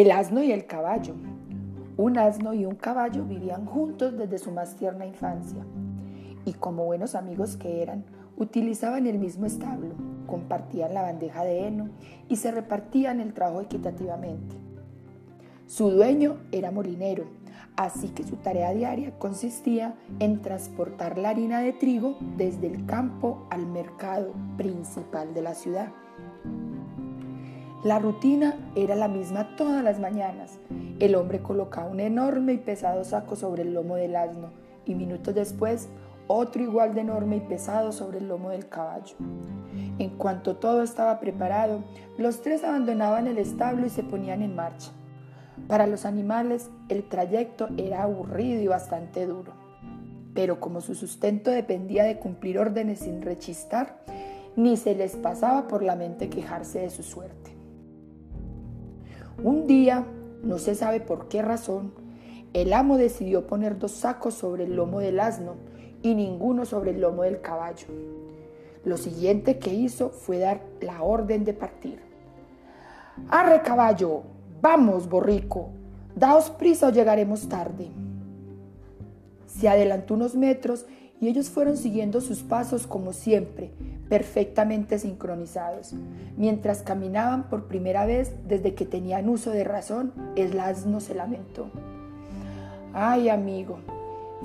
El asno y el caballo. Un asno y un caballo vivían juntos desde su más tierna infancia y como buenos amigos que eran, utilizaban el mismo establo, compartían la bandeja de heno y se repartían el trabajo equitativamente. Su dueño era molinero, así que su tarea diaria consistía en transportar la harina de trigo desde el campo al mercado principal de la ciudad. La rutina era la misma todas las mañanas. El hombre colocaba un enorme y pesado saco sobre el lomo del asno y minutos después otro igual de enorme y pesado sobre el lomo del caballo. En cuanto todo estaba preparado, los tres abandonaban el establo y se ponían en marcha. Para los animales el trayecto era aburrido y bastante duro, pero como su sustento dependía de cumplir órdenes sin rechistar, ni se les pasaba por la mente quejarse de su suerte. Un día, no se sabe por qué razón, el amo decidió poner dos sacos sobre el lomo del asno y ninguno sobre el lomo del caballo. Lo siguiente que hizo fue dar la orden de partir. ¡Arre caballo! ¡Vamos, borrico! Daos prisa o llegaremos tarde. Se adelantó unos metros y ellos fueron siguiendo sus pasos como siempre, perfectamente sincronizados. Mientras caminaban por primera vez desde que tenían uso de razón, el asno se lamentó. Ay, amigo,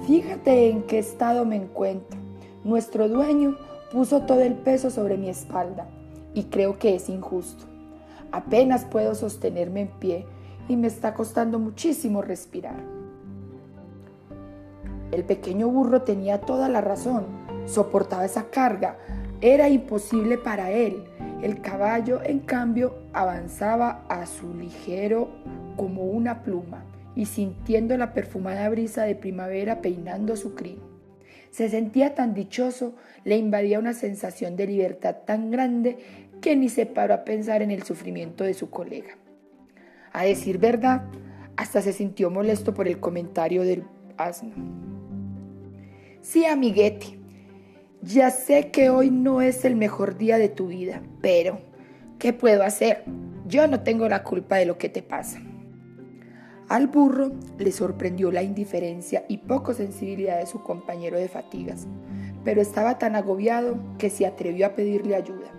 fíjate en qué estado me encuentro. Nuestro dueño puso todo el peso sobre mi espalda y creo que es injusto. Apenas puedo sostenerme en pie y me está costando muchísimo respirar. El pequeño burro tenía toda la razón, soportaba esa carga, era imposible para él. El caballo, en cambio, avanzaba a su ligero como una pluma y sintiendo la perfumada brisa de primavera peinando su crin. Se sentía tan dichoso, le invadía una sensación de libertad tan grande que ni se paró a pensar en el sufrimiento de su colega. A decir verdad, hasta se sintió molesto por el comentario del asno. Sí, amiguete, ya sé que hoy no es el mejor día de tu vida, pero ¿qué puedo hacer? Yo no tengo la culpa de lo que te pasa. Al burro le sorprendió la indiferencia y poco sensibilidad de su compañero de fatigas, pero estaba tan agobiado que se atrevió a pedirle ayuda.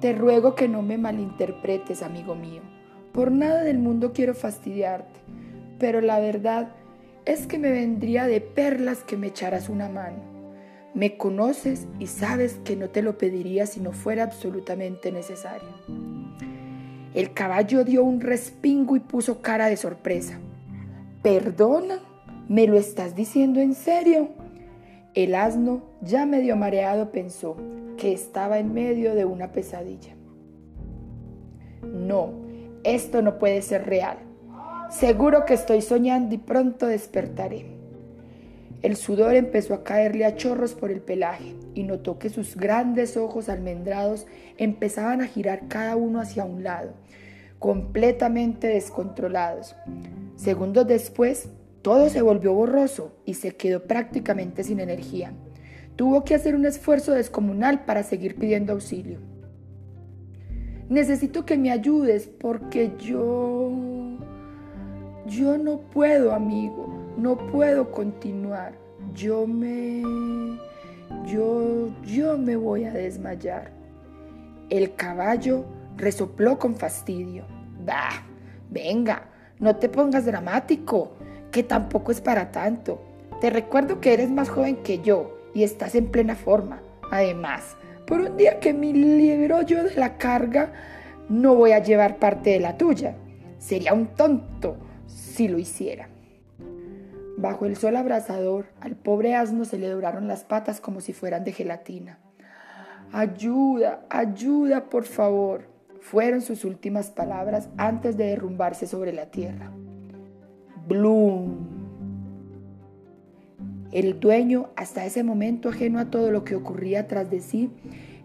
Te ruego que no me malinterpretes, amigo mío. Por nada del mundo quiero fastidiarte, pero la verdad es que me vendría de perlas que me echaras una mano. Me conoces y sabes que no te lo pediría si no fuera absolutamente necesario. El caballo dio un respingo y puso cara de sorpresa. ¿Perdona? ¿Me lo estás diciendo en serio? El asno, ya medio mareado, pensó que estaba en medio de una pesadilla. No, esto no puede ser real. Seguro que estoy soñando y pronto despertaré. El sudor empezó a caerle a chorros por el pelaje y notó que sus grandes ojos almendrados empezaban a girar cada uno hacia un lado, completamente descontrolados. Segundos después, todo se volvió borroso y se quedó prácticamente sin energía. Tuvo que hacer un esfuerzo descomunal para seguir pidiendo auxilio. Necesito que me ayudes porque yo... Yo no puedo, amigo. No puedo continuar. Yo me... Yo... Yo me voy a desmayar. El caballo resopló con fastidio. Bah, venga, no te pongas dramático, que tampoco es para tanto. Te recuerdo que eres más joven que yo y estás en plena forma. Además, por un día que me libero yo de la carga, no voy a llevar parte de la tuya. Sería un tonto si lo hiciera. Bajo el sol abrasador, al pobre asno se le doraron las patas como si fueran de gelatina. Ayuda, ayuda, por favor, fueron sus últimas palabras antes de derrumbarse sobre la tierra. Bloom. El dueño, hasta ese momento ajeno a todo lo que ocurría tras de sí,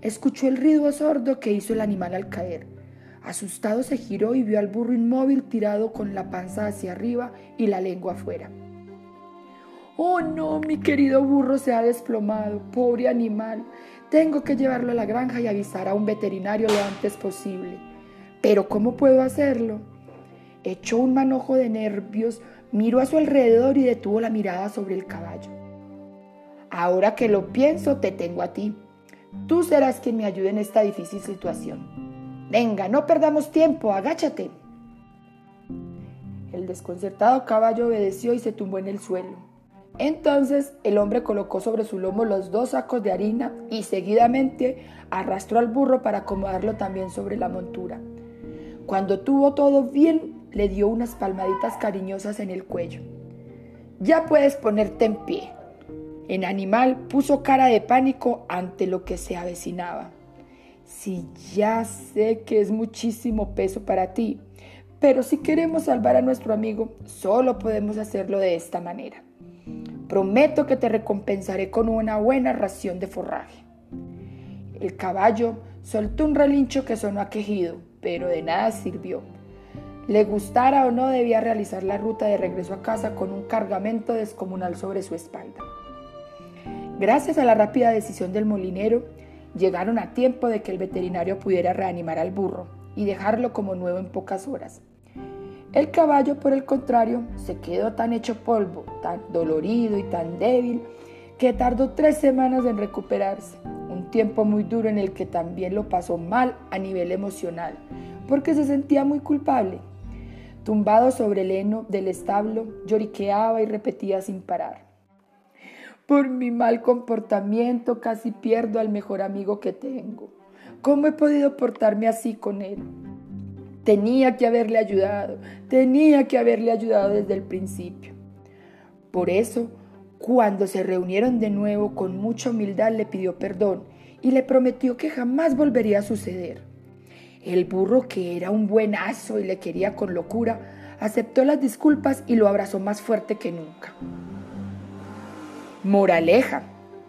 escuchó el ruido sordo que hizo el animal al caer. Asustado se giró y vio al burro inmóvil tirado con la panza hacia arriba y la lengua afuera. Oh no, mi querido burro se ha desplomado, pobre animal. Tengo que llevarlo a la granja y avisar a un veterinario lo antes posible. Pero ¿cómo puedo hacerlo? echó un manojo de nervios, miró a su alrededor y detuvo la mirada sobre el caballo. Ahora que lo pienso, te tengo a ti. Tú serás quien me ayude en esta difícil situación. Venga, no perdamos tiempo, agáchate. El desconcertado caballo obedeció y se tumbó en el suelo. Entonces el hombre colocó sobre su lomo los dos sacos de harina y seguidamente arrastró al burro para acomodarlo también sobre la montura. Cuando tuvo todo bien, le dio unas palmaditas cariñosas en el cuello. Ya puedes ponerte en pie. El animal puso cara de pánico ante lo que se avecinaba. Si ya sé que es muchísimo peso para ti, pero si queremos salvar a nuestro amigo, solo podemos hacerlo de esta manera. Prometo que te recompensaré con una buena ración de forraje. El caballo soltó un relincho que sonó a quejido, pero de nada sirvió. Le gustara o no, debía realizar la ruta de regreso a casa con un cargamento descomunal sobre su espalda. Gracias a la rápida decisión del molinero, llegaron a tiempo de que el veterinario pudiera reanimar al burro y dejarlo como nuevo en pocas horas. El caballo, por el contrario, se quedó tan hecho polvo, tan dolorido y tan débil, que tardó tres semanas en recuperarse, un tiempo muy duro en el que también lo pasó mal a nivel emocional, porque se sentía muy culpable. Tumbado sobre el heno del establo, lloriqueaba y repetía sin parar. Por mi mal comportamiento casi pierdo al mejor amigo que tengo. ¿Cómo he podido portarme así con él? Tenía que haberle ayudado, tenía que haberle ayudado desde el principio. Por eso, cuando se reunieron de nuevo, con mucha humildad le pidió perdón y le prometió que jamás volvería a suceder. El burro, que era un buenazo y le quería con locura, aceptó las disculpas y lo abrazó más fuerte que nunca. Moraleja.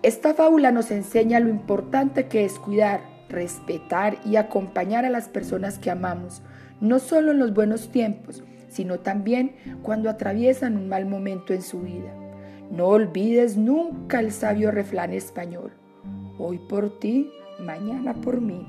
Esta fábula nos enseña lo importante que es cuidar, respetar y acompañar a las personas que amamos, no solo en los buenos tiempos, sino también cuando atraviesan un mal momento en su vida. No olvides nunca el sabio refrán español. Hoy por ti, mañana por mí.